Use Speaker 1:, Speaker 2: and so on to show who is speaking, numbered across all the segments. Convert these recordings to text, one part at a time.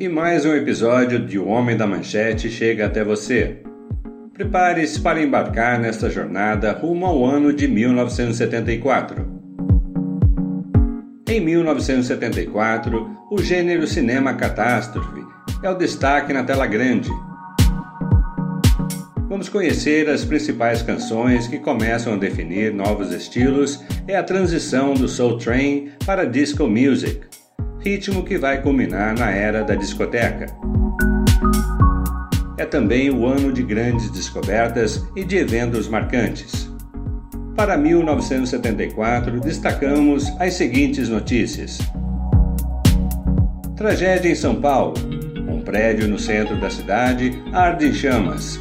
Speaker 1: e mais um episódio de O Homem da Manchete chega até você. Prepare-se para embarcar nesta jornada rumo ao ano de 1974. Em 1974, o gênero cinema catástrofe é o destaque na tela grande. Vamos conhecer as principais canções que começam a definir novos estilos e a transição do Soul Train para disco music ritmo que vai culminar na era da discoteca. É também o ano de grandes descobertas e de eventos marcantes. Para 1974, destacamos as seguintes notícias: Tragédia em São Paulo. Um prédio no centro da cidade arde em chamas.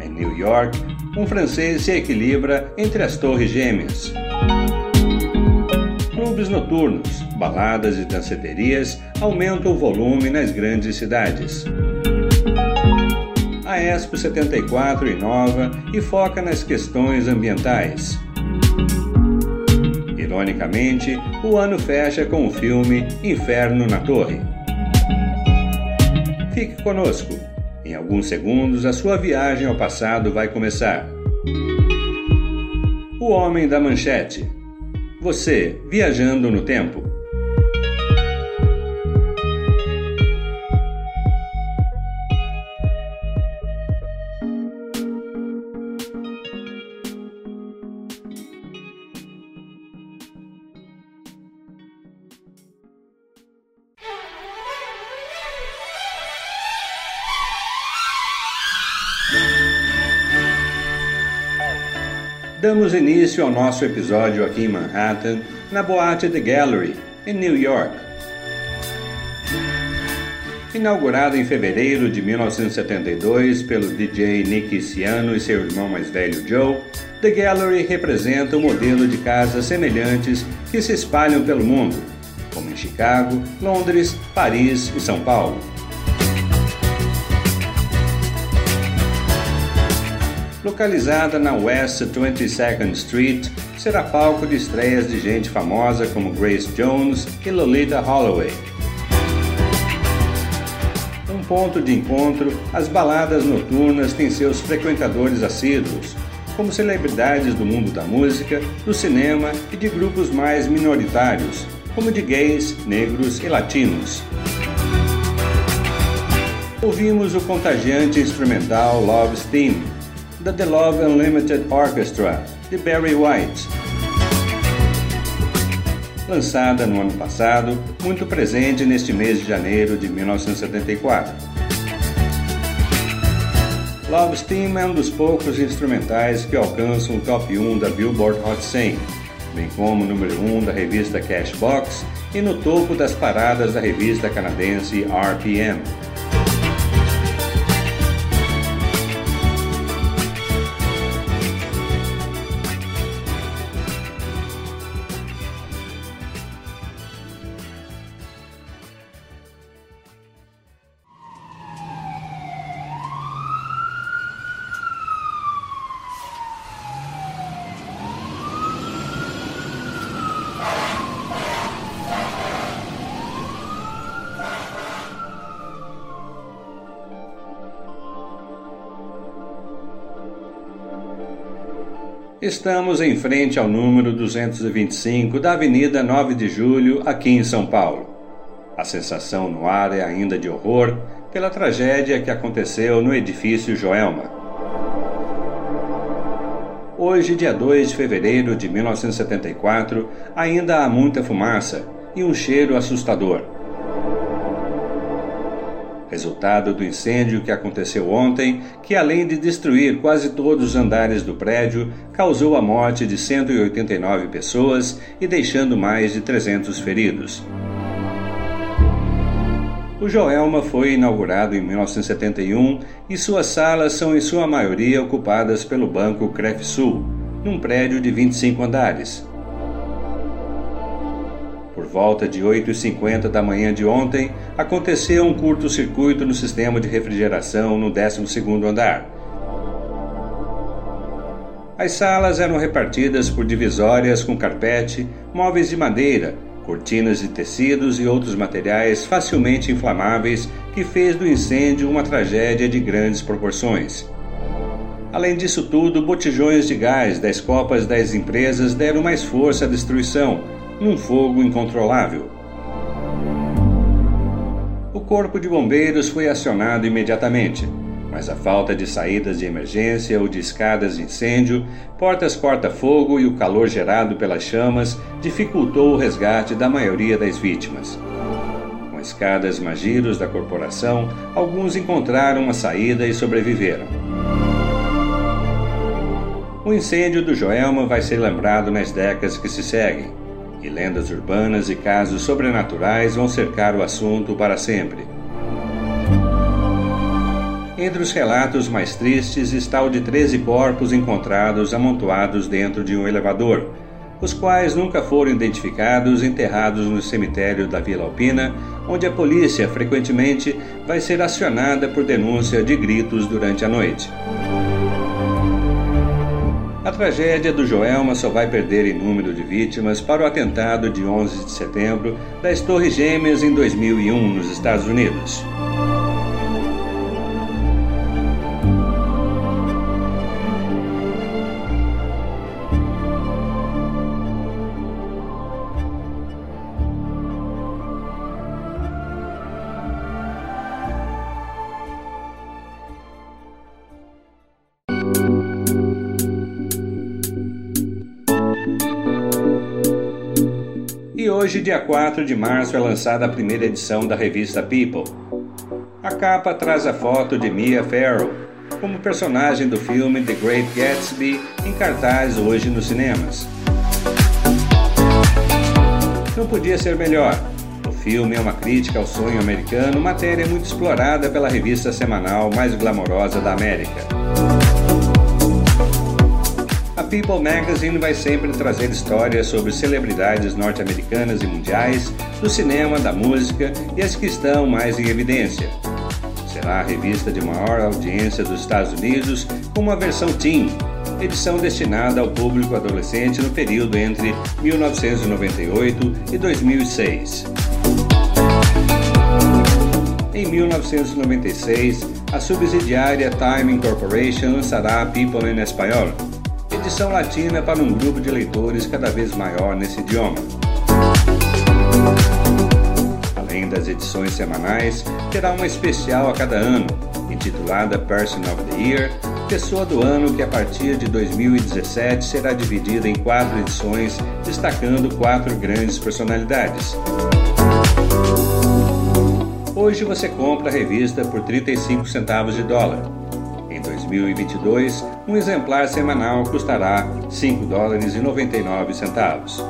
Speaker 1: Em New York, um francês se equilibra entre as Torres Gêmeas clubes noturnos, baladas e danceterias aumentam o volume nas grandes cidades. A Expo 74 inova e foca nas questões ambientais. Ironicamente, o ano fecha com o filme Inferno na Torre. Fique conosco. Em alguns segundos, a sua viagem ao passado vai começar. O Homem da Manchete você, viajando no tempo. Damos início ao nosso episódio aqui em Manhattan, na boate The Gallery, em New York. Inaugurada em fevereiro de 1972 pelo DJ Nicky Ciano e seu irmão mais velho Joe, The Gallery representa um modelo de casas semelhantes que se espalham pelo mundo, como em Chicago, Londres, Paris e São Paulo. Localizada na West 22nd Street, será palco de estreias de gente famosa como Grace Jones e Lolita Holloway. Um ponto de encontro, as baladas noturnas têm seus frequentadores assíduos, como celebridades do mundo da música, do cinema e de grupos mais minoritários, como de gays, negros e latinos. Ouvimos o contagiante instrumental Love Steam, da The Love Unlimited Orchestra, de Barry White. Lançada no ano passado, muito presente neste mês de janeiro de 1974. Love Steam é um dos poucos instrumentais que alcançam o top 1 da Billboard Hot 100, bem como o número 1 da revista Cashbox e no topo das paradas da revista canadense RPM. Estamos em frente ao número 225 da Avenida 9 de Julho, aqui em São Paulo. A sensação no ar é ainda de horror pela tragédia que aconteceu no edifício Joelma. Hoje, dia 2 de fevereiro de 1974, ainda há muita fumaça e um cheiro assustador resultado do incêndio que aconteceu ontem, que além de destruir quase todos os andares do prédio, causou a morte de 189 pessoas e deixando mais de 300 feridos. O Joelma foi inaugurado em 1971 e suas salas são em sua maioria ocupadas pelo Banco Crefsul, num prédio de 25 andares volta de 8h50 da manhã de ontem, aconteceu um curto-circuito no sistema de refrigeração no 12º andar. As salas eram repartidas por divisórias com carpete, móveis de madeira, cortinas de tecidos e outros materiais facilmente inflamáveis que fez do incêndio uma tragédia de grandes proporções. Além disso tudo, botijões de gás das copas das empresas deram mais força à destruição, num fogo incontrolável. O corpo de bombeiros foi acionado imediatamente, mas a falta de saídas de emergência ou de escadas de incêndio, portas corta-fogo e o calor gerado pelas chamas dificultou o resgate da maioria das vítimas. Com escadas magiros da corporação, alguns encontraram uma saída e sobreviveram. O incêndio do Joelma vai ser lembrado nas décadas que se seguem, e lendas urbanas e casos sobrenaturais vão cercar o assunto para sempre. Entre os relatos mais tristes está o de 13 corpos encontrados amontoados dentro de um elevador, os quais nunca foram identificados enterrados no cemitério da Vila Alpina, onde a polícia frequentemente vai ser acionada por denúncia de gritos durante a noite. A tragédia do Joelma só vai perder em número de vítimas para o atentado de 11 de setembro das Torres Gêmeas em 2001 nos Estados Unidos. Dia 4 de março, é lançada a primeira edição da revista People. A capa traz a foto de Mia Farrow, como personagem do filme The Great Gatsby, em cartaz hoje nos cinemas. Não podia ser melhor. O filme é uma crítica ao sonho americano, matéria muito explorada pela revista semanal mais glamourosa da América. People Magazine vai sempre trazer histórias sobre celebridades norte-americanas e mundiais, do cinema, da música e as que estão mais em evidência. Será a revista de maior audiência dos Estados Unidos com uma versão teen, edição destinada ao público adolescente no período entre 1998 e 2006. Em 1996, a subsidiária Time Incorporation lançará People em Espanhol, edição latina para um grupo de leitores cada vez maior nesse idioma. Além das edições semanais, terá uma especial a cada ano, intitulada Person of the Year, Pessoa do Ano, que a partir de 2017 será dividida em quatro edições, destacando quatro grandes personalidades. Hoje você compra a revista por 35 centavos de dólar 2022, um exemplar semanal custará R$ 5 dólares e 99 centavos.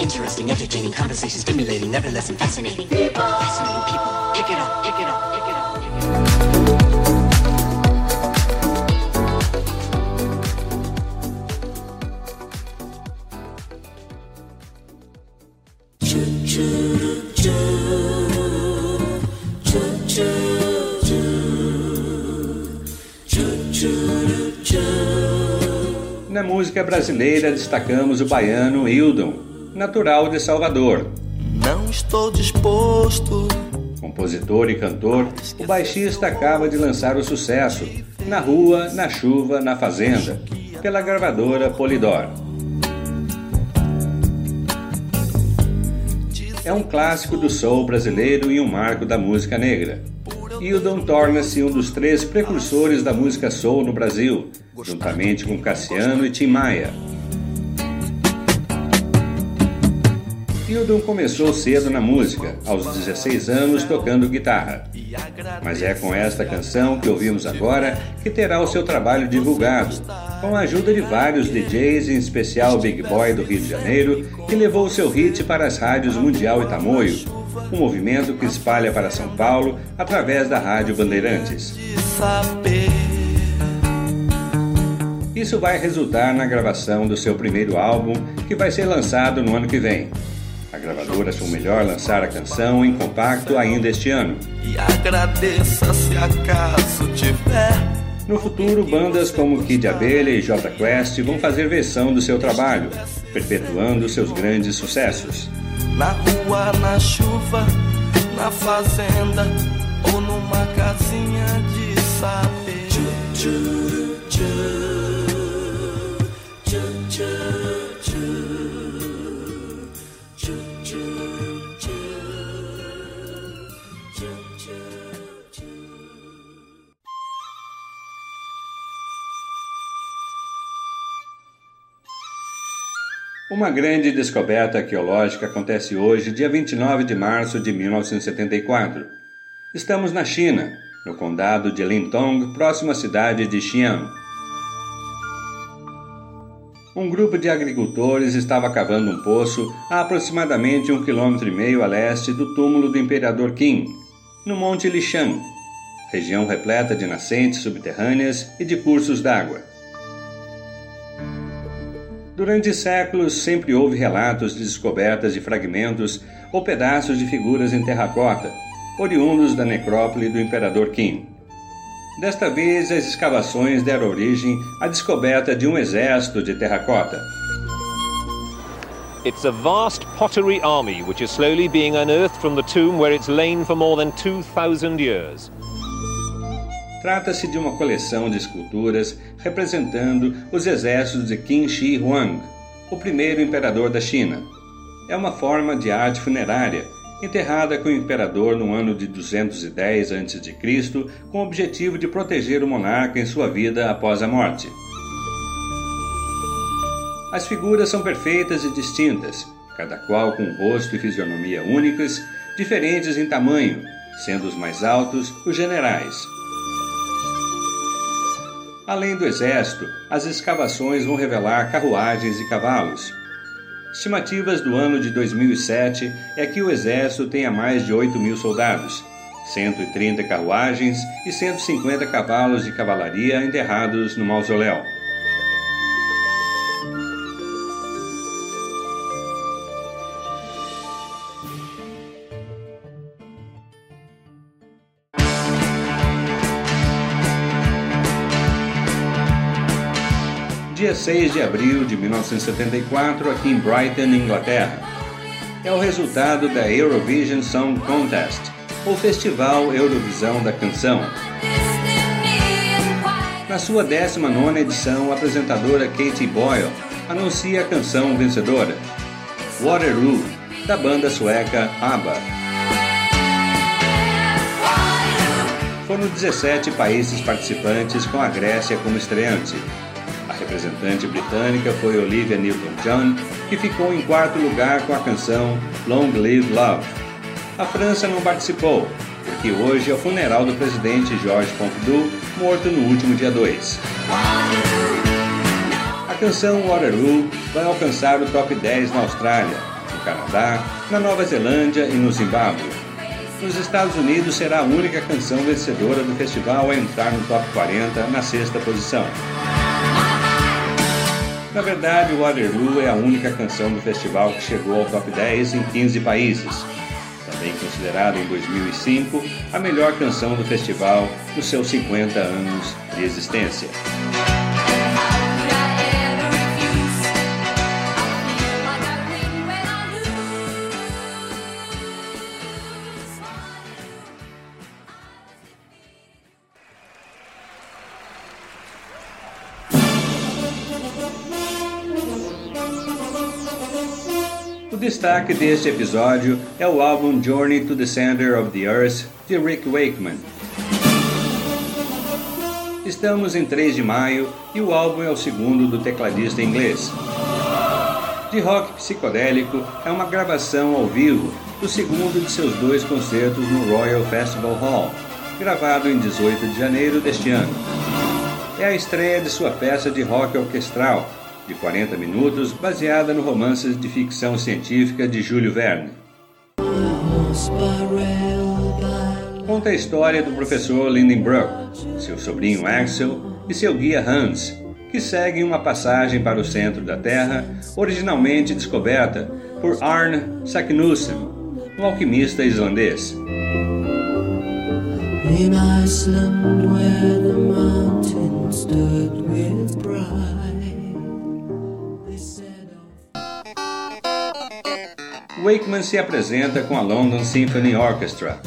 Speaker 1: Interesting, entertaining, conversation stimulating, fascinating. People. Fascinating brasileira destacamos o baiano Hildon, natural de Salvador. Não estou disposto. Compositor e cantor, o baixista acaba de lançar o sucesso Na Rua, na Chuva, na Fazenda, pela gravadora Polidor. É um clássico do soul brasileiro e um marco da música negra. Hildon torna-se um dos três precursores da música soul no Brasil, juntamente com Cassiano e Tim Maia. Hildon começou cedo na música, aos 16 anos tocando guitarra. Mas é com esta canção que ouvimos agora que terá o seu trabalho divulgado, com a ajuda de vários DJs, em especial o Big Boy do Rio de Janeiro, que levou o seu hit para as rádios Mundial e Tamoio, um movimento que espalha para São Paulo através da Rádio Bandeirantes. Isso vai resultar na gravação do seu primeiro álbum, que vai ser lançado no ano que vem. A gravadora achou melhor lançar a canção em compacto ainda este ano. E agradeça se acaso tiver No futuro, bandas como Kid Abelha e J Quest vão fazer versão do seu trabalho, perpetuando seus grandes sucessos.
Speaker 2: Na rua, na chuva, na fazenda ou numa casinha de saber.
Speaker 1: Uma grande descoberta arqueológica acontece hoje, dia 29 de março de 1974. Estamos na China, no condado de Lintong, próximo à cidade de Xi'an. Um grupo de agricultores estava cavando um poço a aproximadamente um quilômetro e meio a leste do túmulo do imperador Qin, no Monte Lishan, região repleta de nascentes subterrâneas e de cursos d'água. Durante séculos, sempre houve relatos de descobertas de fragmentos ou pedaços de figuras em terracota, oriundos da necrópole do imperador Qin. Desta vez, as escavações deram origem à descoberta de um exército de terracota.
Speaker 3: It's a vast pottery army which is slowly being unearthed from the tomb where it's lain for more than 2,000 years.
Speaker 1: Trata-se de uma coleção de esculturas representando os exércitos de Qin Shi Huang, o primeiro imperador da China. É uma forma de arte funerária, enterrada com o imperador no ano de 210 a.C., com o objetivo de proteger o monarca em sua vida após a morte. As figuras são perfeitas e distintas, cada qual com rosto e fisionomia únicas, diferentes em tamanho, sendo os mais altos os generais, Além do exército, as escavações vão revelar carruagens e cavalos. Estimativas do ano de 2007 é que o exército tenha mais de 8 mil soldados, 130 carruagens e 150 cavalos de cavalaria enterrados no mausoléu. Dia 6 de abril de 1974, aqui em Brighton, Inglaterra. É o resultado da Eurovision Song Contest, ou Festival Eurovisão da Canção. Na sua 19 edição, a apresentadora Katie Boyle anuncia a canção vencedora, Waterloo, da banda sueca ABBA. Foram 17 países participantes com a Grécia como estreante representante britânica foi Olivia Newton-John, que ficou em quarto lugar com a canção Long Live Love. A França não participou, porque hoje é o funeral do presidente Georges Pompidou, morto no último dia 2. A canção Waterloo vai alcançar o top 10 na Austrália, no Canadá, na Nova Zelândia e no Zimbábue. Nos Estados Unidos será a única canção vencedora do festival a entrar no top 40 na sexta posição. Na verdade, Waterloo é a única canção do festival que chegou ao top 10 em 15 países. Também considerada em 2005 a melhor canção do festival nos seus 50 anos de existência. Destaque deste episódio é o álbum Journey to the Center of the Earth de Rick Wakeman. Estamos em 3 de maio e o álbum é o segundo do tecladista inglês. De rock psicodélico é uma gravação ao vivo do segundo de seus dois concertos no Royal Festival Hall, gravado em 18 de janeiro deste ano. É a estreia de sua peça de rock orquestral, de 40 minutos, baseada no romance de ficção científica de Júlio Verne. Conta a história do professor Lindenbrook, seu sobrinho Axel e seu guia Hans, que seguem uma passagem para o centro da Terra, originalmente descoberta por Arne Saknussemm, um alquimista islandês. In Iceland, where the mountains stood with pride. Wakeman se apresenta com a London Symphony Orchestra,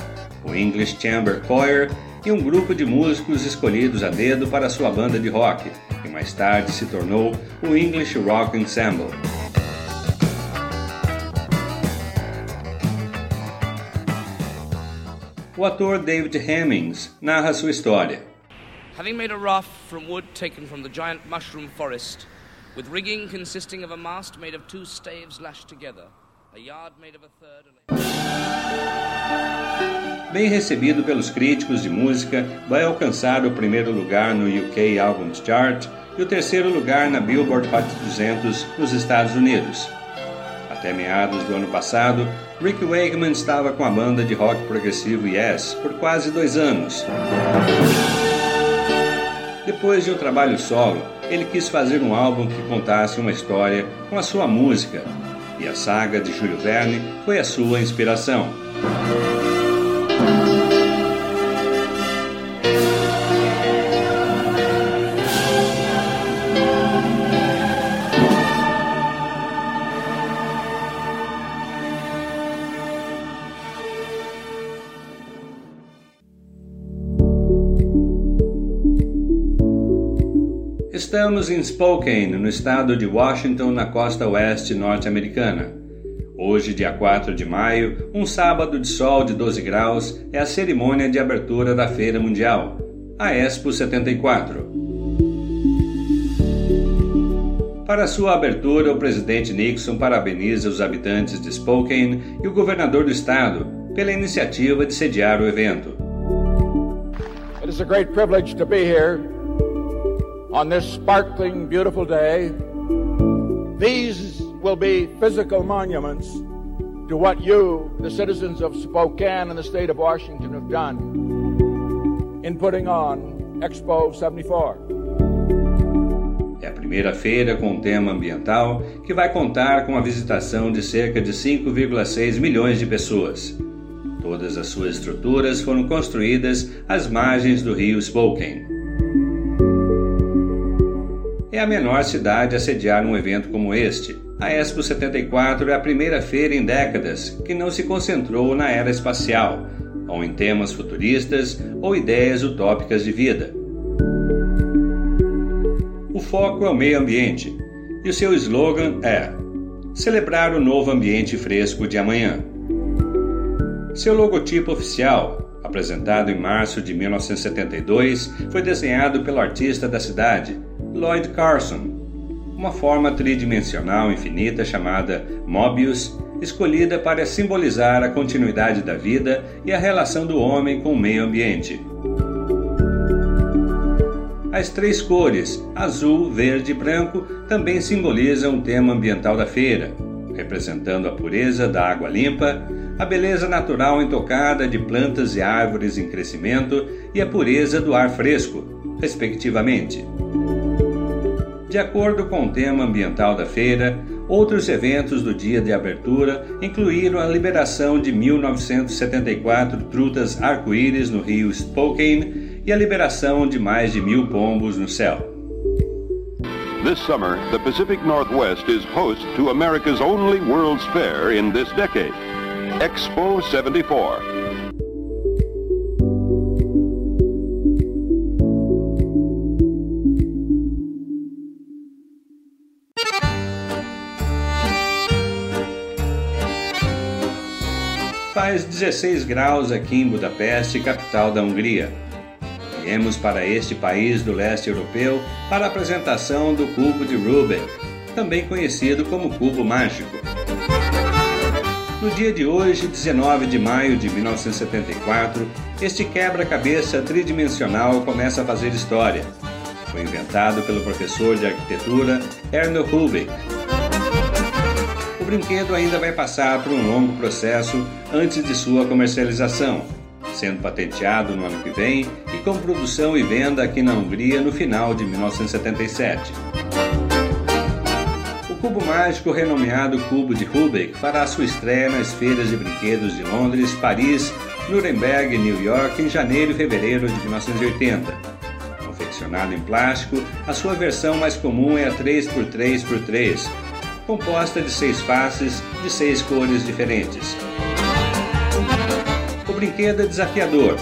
Speaker 1: o English Chamber Choir e um grupo de músicos escolhidos a dedo para sua banda de rock, que mais tarde se tornou o English Rock Ensemble. O ator David Hemmings narra sua história.
Speaker 4: Having made a raft from wood taken from the giant mushroom forest, with rigging consisting of a mast made of two staves lashed together,
Speaker 1: Bem recebido pelos críticos de música, vai alcançar o primeiro lugar no UK Albums Chart e o terceiro lugar na Billboard Hot 200 nos Estados Unidos. Até meados do ano passado, Rick Wakeman estava com a banda de rock progressivo Yes por quase dois anos. Depois de um trabalho solo, ele quis fazer um álbum que contasse uma história com a sua música, e a saga de Júlio Verne foi a sua inspiração. Estamos em Spokane, no estado de Washington, na costa oeste norte-americana. Hoje, dia 4 de maio, um sábado de sol de 12 graus, é a cerimônia de abertura da Feira Mundial, a Expo 74. Para sua abertura, o presidente Nixon parabeniza os habitantes de Spokane e o governador do estado pela iniciativa de sediar o evento.
Speaker 5: It is a great privilege to be here on this sparkling, beautiful day. These will be physical monuments to what you, the citizens of Spokane and the state of Washington, have done in putting on Expo 74.
Speaker 1: É a primeira feira com tema ambiental que vai contar com a visitação de cerca de 5,6 milhões de pessoas. Todas as suas estruturas foram construídas às margens do rio Spokane é a menor cidade a sediar um evento como este. A Expo 74 é a primeira feira em décadas que não se concentrou na era espacial, ou em temas futuristas ou ideias utópicas de vida. O foco é o meio ambiente e o seu slogan é Celebrar o novo ambiente fresco de amanhã. Seu logotipo oficial, apresentado em março de 1972, foi desenhado pelo artista da cidade, Lloyd Carson, uma forma tridimensional infinita chamada Mobius, escolhida para simbolizar a continuidade da vida e a relação do homem com o meio ambiente. As três cores, azul, verde e branco, também simbolizam o tema ambiental da feira, representando a pureza da água limpa, a beleza natural intocada de plantas e árvores em crescimento e a pureza do ar fresco, respectivamente. De acordo com o tema ambiental da feira, outros eventos do dia de abertura incluíram a liberação de 1974 trutas arco-íris no rio Spokane e a liberação de mais de mil pombos no céu.
Speaker 6: This summer, the Pacific Northwest is host to America's only World's Fair in this decade, Expo 74.
Speaker 1: Faz 16 graus aqui em Budapeste, capital da Hungria. Viemos para este país do leste europeu para a apresentação do cubo de Rubik, também conhecido como cubo mágico. No dia de hoje, 19 de maio de 1974, este quebra-cabeça tridimensional começa a fazer história. Foi inventado pelo professor de arquitetura Erno Rubik brinquedo ainda vai passar por um longo processo antes de sua comercialização, sendo patenteado no ano que vem e com produção e venda aqui na Hungria no final de 1977. O cubo mágico renomeado Cubo de Rubik fará sua estreia nas feiras de brinquedos de Londres, Paris, Nuremberg e New York em janeiro e fevereiro de 1980 confeccionado em plástico, a sua versão mais comum é a 3x3x3, composta de seis faces de seis cores diferentes. O brinquedo é desafiador.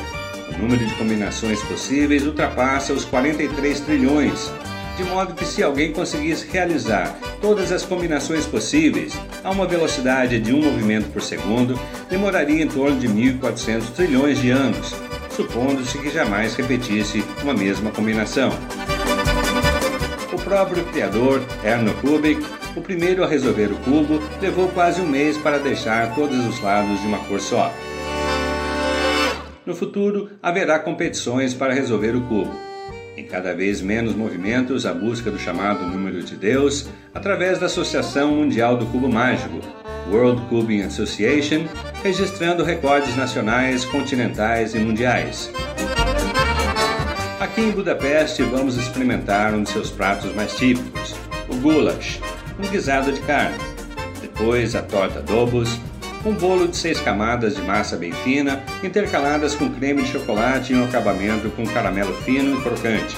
Speaker 1: O número de combinações possíveis ultrapassa os 43 trilhões, de modo que se alguém conseguisse realizar todas as combinações possíveis a uma velocidade de um movimento por segundo, demoraria em torno de 1.400 trilhões de anos, supondo-se que jamais repetisse uma mesma combinação. O próprio criador, Erno Kubik, o primeiro a resolver o cubo, levou quase um mês para deixar todos os lados de uma cor só. No futuro, haverá competições para resolver o cubo em cada vez menos movimentos a busca do chamado número de Deus através da Associação Mundial do Cubo Mágico, World Cubing Association, registrando recordes nacionais, continentais e mundiais. Aqui em Budapeste vamos experimentar um de seus pratos mais típicos, o goulash, um guisado de carne. Depois a torta dobos, um bolo de seis camadas de massa bem fina, intercaladas com creme de chocolate e um acabamento com caramelo fino e crocante.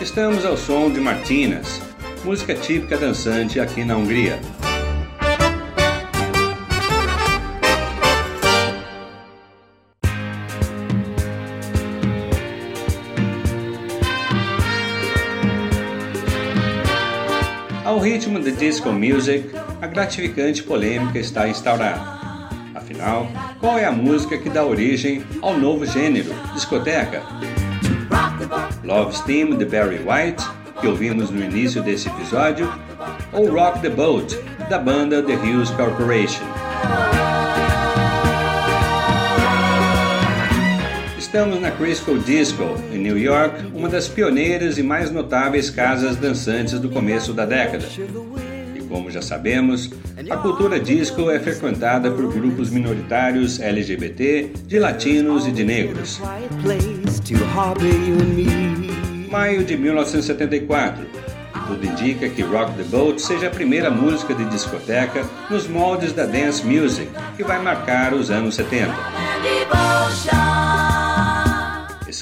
Speaker 1: Estamos ao som de Martinas, música típica dançante aqui na Hungria. Ao ritmo de disco music, a gratificante polêmica está instaurada. Afinal, qual é a música que dá origem ao novo gênero, discoteca? Love Steam de Barry White, que ouvimos no início desse episódio, ou Rock the Boat, da banda The Hughes Corporation. Estamos na Crisco Disco, em New York, uma das pioneiras e mais notáveis casas dançantes do começo da década. E como já sabemos, a cultura disco é frequentada por grupos minoritários LGBT, de latinos e de negros. Maio de 1974. Tudo indica que Rock the Boat seja a primeira música de discoteca nos moldes da dance music, que vai marcar os anos 70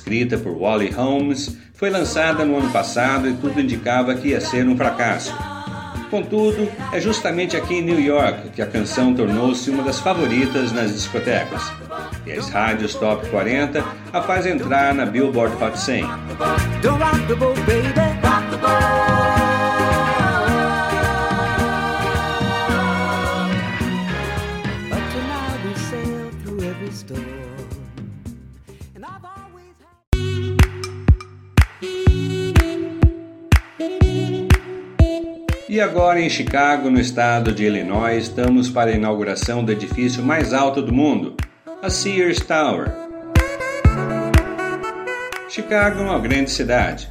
Speaker 1: escrita por Wally Holmes, foi lançada no ano passado e tudo indicava que ia ser um fracasso. Contudo, é justamente aqui em New York que a canção tornou-se uma das favoritas nas discotecas. E as rádios Top 40 a faz entrar na Billboard Hot 100. E agora em Chicago, no estado de Illinois, estamos para a inauguração do edifício mais alto do mundo, a Sears Tower. Chicago é uma grande cidade.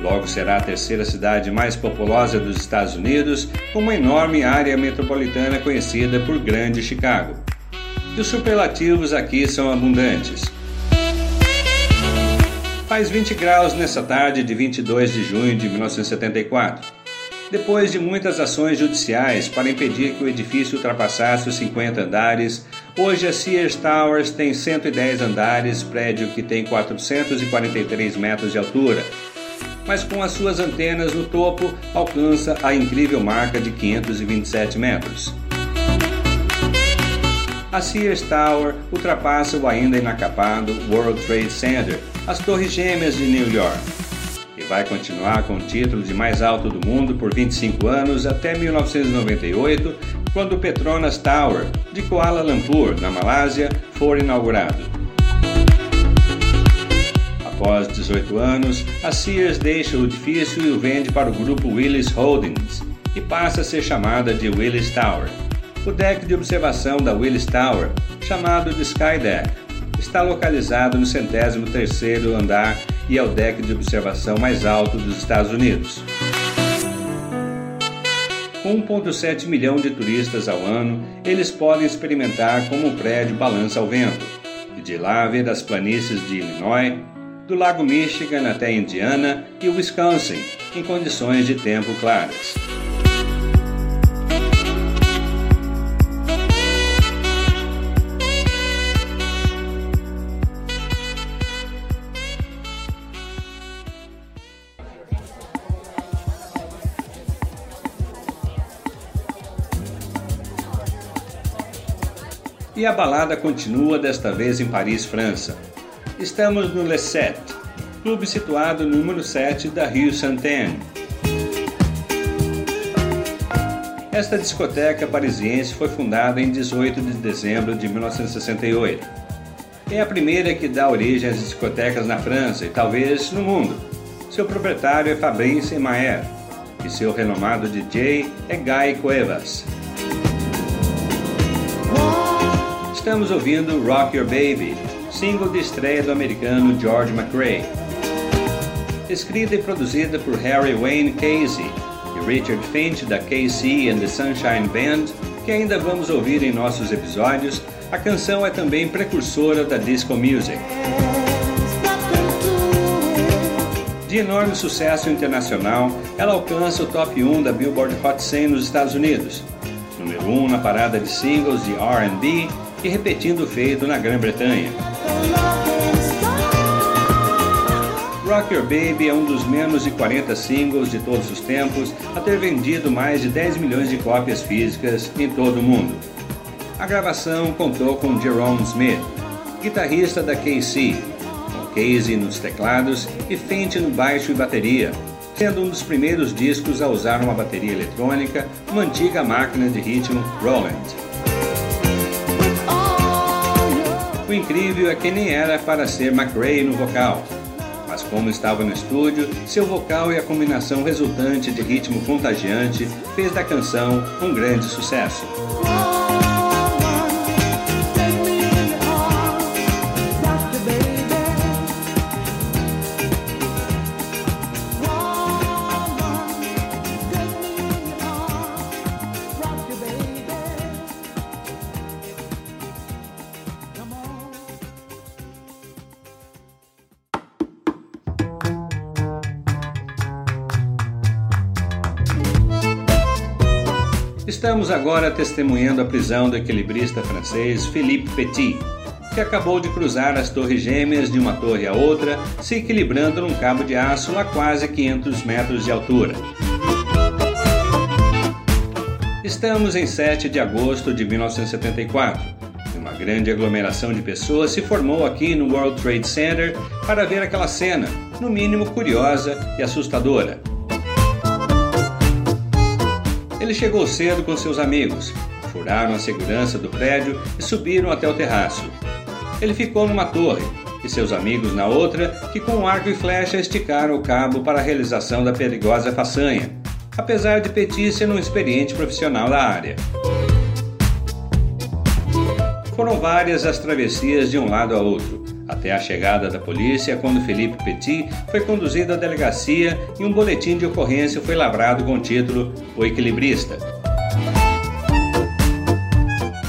Speaker 1: Logo será a terceira cidade mais populosa dos Estados Unidos, com uma enorme área metropolitana conhecida por Grande Chicago. E os superlativos aqui são abundantes. Faz 20 graus nessa tarde de 22 de junho de 1974. Depois de muitas ações judiciais para impedir que o edifício ultrapassasse os 50 andares, hoje a Sears Towers tem 110 andares, prédio que tem 443 metros de altura. Mas com as suas antenas no topo, alcança a incrível marca de 527 metros. A Sears Tower ultrapassa o ainda inacabado World Trade Center, as Torres Gêmeas de New York vai continuar com o título de mais alto do mundo por 25 anos até 1998, quando o Petronas Tower, de Kuala Lumpur, na Malásia, for inaugurado. Após 18 anos, a Sears deixa o edifício e o vende para o grupo Willis Holdings e passa a ser chamada de Willis Tower. O deck de observação da Willis Tower, chamado de Sky Deck, está localizado no centésimo terceiro andar e é o deck de observação mais alto dos Estados Unidos. Com 1,7 milhão de turistas ao ano, eles podem experimentar como o prédio balança ao vento, e de lá ver as planícies de Illinois, do Lago Michigan até Indiana e Wisconsin, em condições de tempo claras. E a balada continua desta vez em Paris, França. Estamos no Le Set, clube situado no número 7 da Rue Saint-Anne. Esta discoteca parisiense foi fundada em 18 de dezembro de 1968. É a primeira que dá origem às discotecas na França e talvez no mundo. Seu proprietário é Fabrice Maer e seu renomado DJ é Guy Cuevas. Estamos ouvindo Rock Your Baby, single de estreia do americano George McRae. Escrita e produzida por Harry Wayne Casey, Richard Finch da KC and the Sunshine Band, que ainda vamos ouvir em nossos episódios, a canção é também precursora da disco music. De enorme sucesso internacional, ela alcança o top 1 da Billboard Hot 100 nos Estados Unidos, número 1 na parada de singles de R&B e repetindo o feito na Grã-Bretanha. Rock Your Baby é um dos menos de 40 singles de todos os tempos a ter vendido mais de 10 milhões de cópias físicas em todo o mundo. A gravação contou com Jerome Smith, guitarrista da KC, com Casey nos teclados e Fenty no baixo e bateria, sendo um dos primeiros discos a usar uma bateria eletrônica, uma antiga máquina de ritmo Roland. O incrível é que nem era para ser McRae no vocal, mas como estava no estúdio, seu vocal e a combinação resultante de ritmo contagiante fez da canção um grande sucesso. Estamos agora testemunhando a prisão do equilibrista francês Philippe Petit, que acabou de cruzar as torres gêmeas de uma torre a outra, se equilibrando num cabo de aço a quase 500 metros de altura. Estamos em 7 de agosto de 1974. Uma grande aglomeração de pessoas se formou aqui no World Trade Center para ver aquela cena, no mínimo curiosa e assustadora. Ele chegou cedo com seus amigos, furaram a segurança do prédio e subiram até o terraço. Ele ficou numa torre e seus amigos na outra, que com arco e flecha esticaram o cabo para a realização da perigosa façanha, apesar de Petit ser um experiente profissional da área. Foram várias as travessias de um lado a outro, até a chegada da polícia, quando Felipe Petit foi conduzido à delegacia e um boletim de ocorrência foi lavrado com o título O Equilibrista.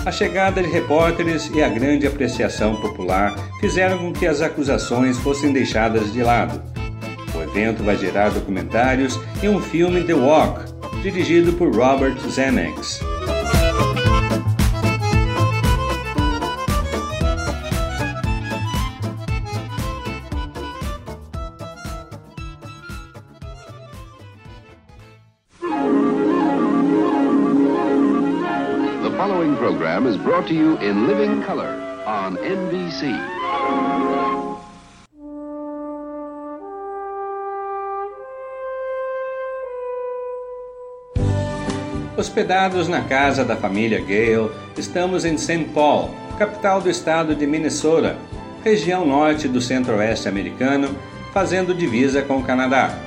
Speaker 1: A chegada de repórteres e a grande apreciação popular fizeram com que as acusações fossem deixadas de lado. O evento vai gerar documentários e um filme The Walk, dirigido por Robert Zemeckis.
Speaker 6: Program is brought to you in living color on NBC.
Speaker 1: Hospedados na casa da família Gale, estamos em St. Paul, capital do estado de Minnesota, região norte do centro-oeste americano, fazendo divisa com o Canadá.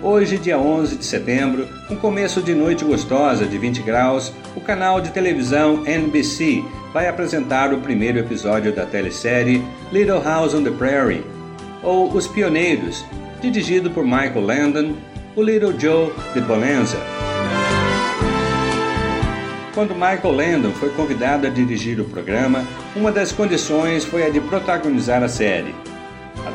Speaker 1: Hoje, dia 11 de setembro, um começo de noite gostosa de 20 graus, o canal de televisão NBC vai apresentar o primeiro episódio da telesérie Little House on the Prairie, ou Os Pioneiros, dirigido por Michael Landon, o Little Joe de Bonanza. Quando Michael Landon foi convidado a dirigir o programa, uma das condições foi a de protagonizar a série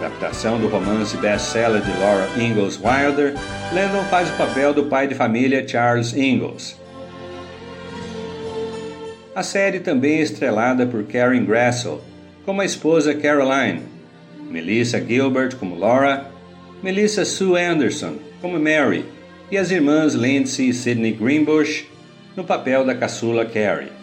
Speaker 1: adaptação do romance best-seller de Laura Ingalls Wilder, Landon faz o papel do pai de família Charles Ingalls. A série também é estrelada por Karen Grassel, como a esposa Caroline, Melissa Gilbert como Laura, Melissa Sue Anderson como Mary e as irmãs Lindsay e Sidney Greenbush no papel da caçula Carrie.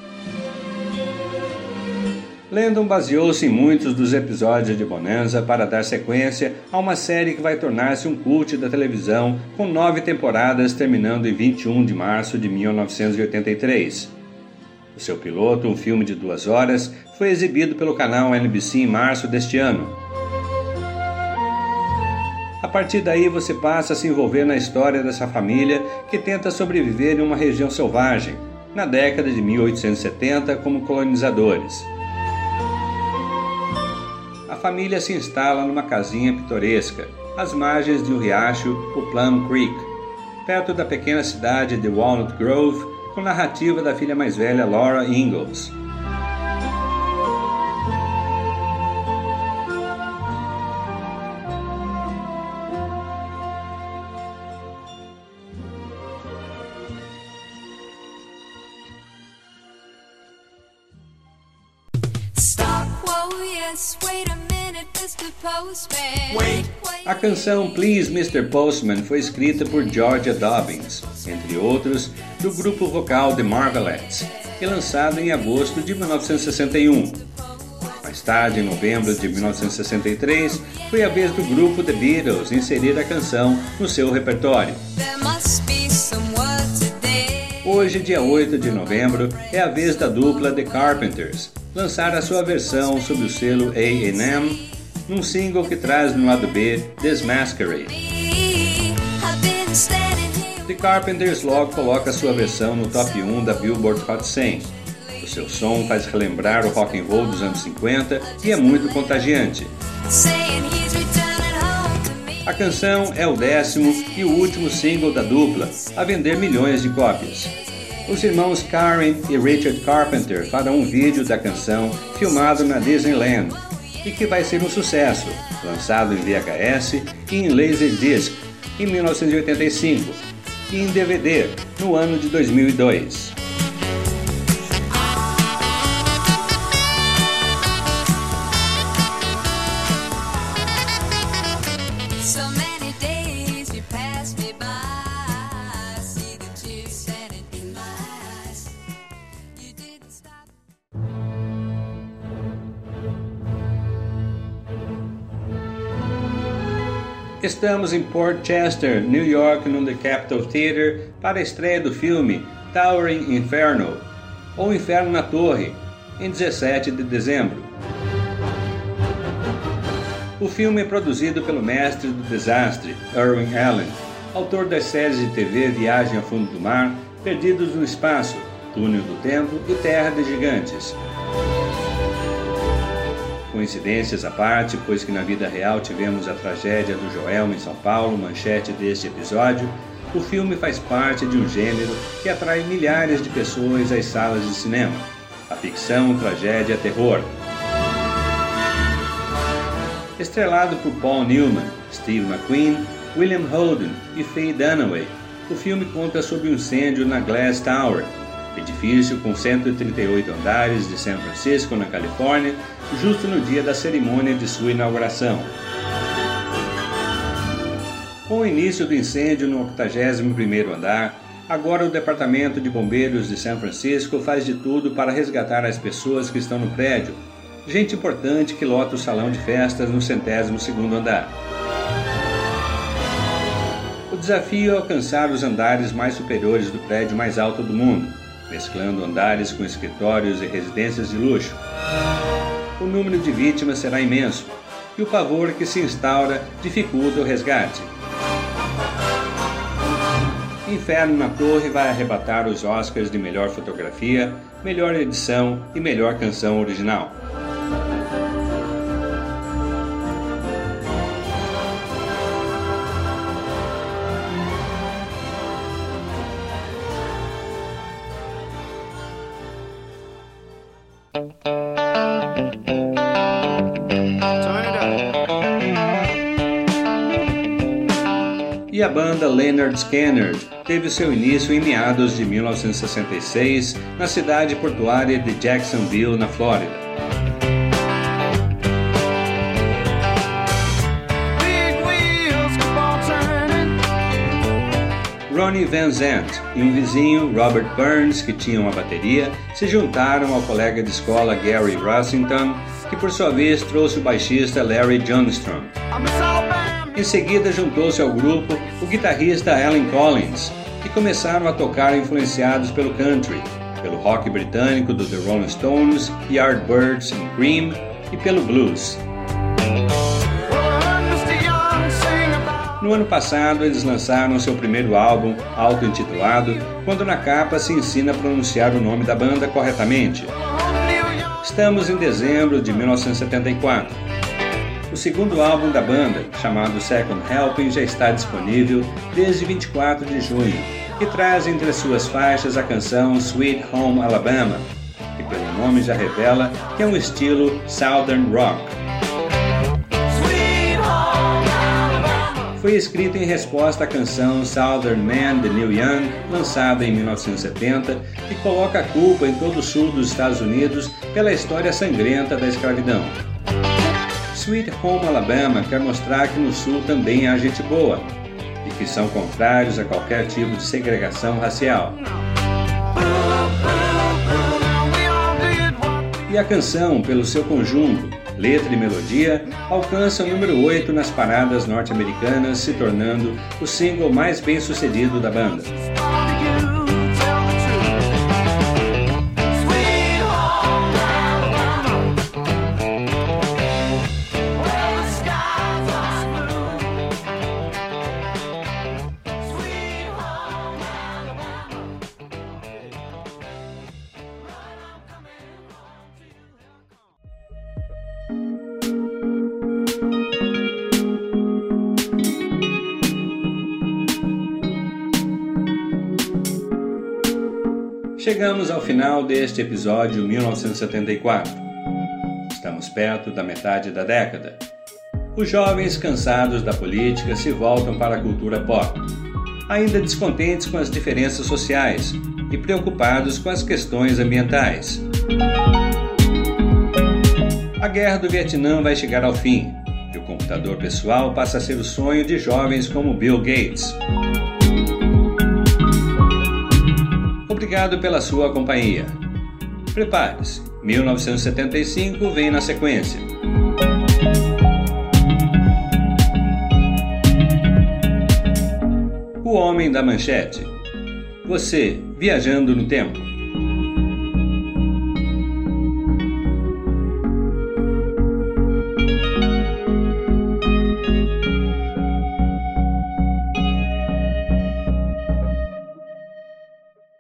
Speaker 1: Landon baseou-se em muitos dos episódios de Bonanza para dar sequência a uma série que vai tornar-se um cult da televisão, com nove temporadas terminando em 21 de março de 1983. O seu piloto, um filme de duas horas, foi exibido pelo canal NBC em março deste ano. A partir daí você passa a se envolver na história dessa família que tenta sobreviver em uma região selvagem, na década de 1870 como colonizadores família se instala numa casinha pitoresca, às margens de um riacho, o Plum Creek, perto da pequena cidade de Walnut Grove, com narrativa da filha mais velha Laura Ingalls. A canção Please Mr. Postman foi escrita por Georgia Dobbins, entre outros, do grupo vocal The Marvelettes, e lançada em agosto de 1961. Mais tarde, em novembro de 1963, foi a vez do grupo The Beatles inserir a canção no seu repertório. Hoje, dia 8 de novembro, é a vez da dupla The Carpenters lançar a sua versão sob o selo A&M num single que traz no lado B This Masquerade. The Carpenters logo coloca sua versão no top 1 da Billboard Hot 100. O seu som faz relembrar o rock and roll dos anos 50 e é muito contagiante. A canção é o décimo e o último single da dupla a vender milhões de cópias. Os irmãos Karen e Richard Carpenter farão um vídeo da canção filmado na Disneyland e que vai ser um sucesso, lançado em VHS e em Laserdisc em 1985 e em DVD no ano de 2002. Estamos em Port Chester, New York, no The Capitol Theatre, para a estreia do filme Towering Inferno, ou Inferno na Torre, em 17 de dezembro. O filme é produzido pelo mestre do desastre, Irwin Allen, autor das séries de TV Viagem ao Fundo do Mar, Perdidos no Espaço, Túnel do Tempo e Terra de Gigantes. Coincidências à parte, pois que na vida real tivemos a tragédia do Joelma em São Paulo, manchete deste episódio, o filme faz parte de um gênero que atrai milhares de pessoas às salas de cinema: a ficção, tragédia, terror. Estrelado por Paul Newman, Steve McQueen, William Holden e Faye Dunaway, o filme conta sobre um incêndio na Glass Tower, edifício com 138 andares de São Francisco, na Califórnia, justo no dia da cerimônia de sua inauguração. Com o início do incêndio no 81º andar, agora o Departamento de Bombeiros de São Francisco faz de tudo para resgatar as pessoas que estão no prédio, gente importante que lota o salão de festas no centésimo segundo andar. O desafio é alcançar os andares mais superiores do prédio mais alto do mundo, mesclando andares com escritórios e residências de luxo. O número de vítimas será imenso e o pavor que se instaura dificulta o resgate. Inferno na Torre vai arrebatar os Oscars de melhor fotografia, melhor edição e melhor canção original. E a banda Leonard Skinner teve seu início em meados de 1966 na cidade portuária de Jacksonville, na Flórida. Ronnie Van Zant e um vizinho, Robert Burns, que tinha uma bateria, se juntaram ao colega de escola Gary Rossington, que por sua vez trouxe o baixista Larry Johnstrom. Em seguida juntou-se ao grupo o guitarrista Alan Collins, e começaram a tocar influenciados pelo country, pelo rock britânico do The Rolling Stones, Yardbirds e Cream e pelo blues. No ano passado, eles lançaram seu primeiro álbum, auto-intitulado, quando na capa se ensina a pronunciar o nome da banda corretamente. Estamos em dezembro de 1974. O segundo álbum da banda, chamado Second Helping, já está disponível desde 24 de junho e traz entre suas faixas a canção Sweet Home Alabama, que pelo nome já revela que é um estilo Southern Rock. Foi escrita em resposta à canção Southern Man de Neil Young, lançada em 1970, e coloca a culpa em todo o sul dos Estados Unidos pela história sangrenta da escravidão. Sweet Home Alabama quer mostrar que no Sul também há gente boa e que são contrários a qualquer tipo de segregação racial. E a canção, pelo seu conjunto, letra e melodia, alcança o número 8 nas paradas norte-americanas, se tornando o single mais bem sucedido da banda. Chegamos ao final deste episódio 1974. Estamos perto da metade da década. Os jovens cansados da política se voltam para a cultura pop, ainda descontentes com as diferenças sociais e preocupados com as questões ambientais. A guerra do Vietnã vai chegar ao fim e o computador pessoal passa a ser o sonho de jovens como Bill Gates. Obrigado pela sua companhia. Prepare-se, 1975 vem na sequência. O Homem da Manchete. Você viajando no tempo.